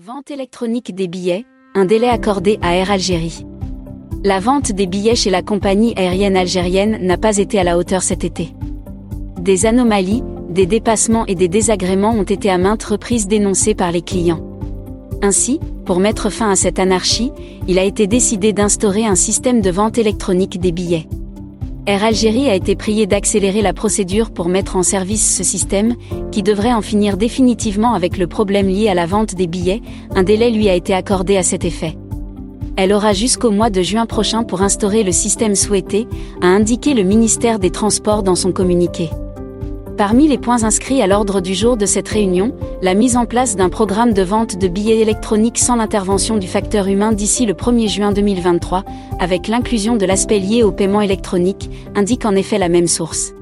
Vente électronique des billets, un délai accordé à Air Algérie. La vente des billets chez la compagnie aérienne algérienne n'a pas été à la hauteur cet été. Des anomalies, des dépassements et des désagréments ont été à maintes reprises dénoncés par les clients. Ainsi, pour mettre fin à cette anarchie, il a été décidé d'instaurer un système de vente électronique des billets. Air Algérie a été prié d'accélérer la procédure pour mettre en service ce système, qui devrait en finir définitivement avec le problème lié à la vente des billets, un délai lui a été accordé à cet effet. Elle aura jusqu'au mois de juin prochain pour instaurer le système souhaité, a indiqué le ministère des Transports dans son communiqué. Parmi les points inscrits à l'ordre du jour de cette réunion, la mise en place d'un programme de vente de billets électroniques sans l'intervention du facteur humain d'ici le 1er juin 2023, avec l'inclusion de l'aspect lié au paiement électronique, indique en effet la même source.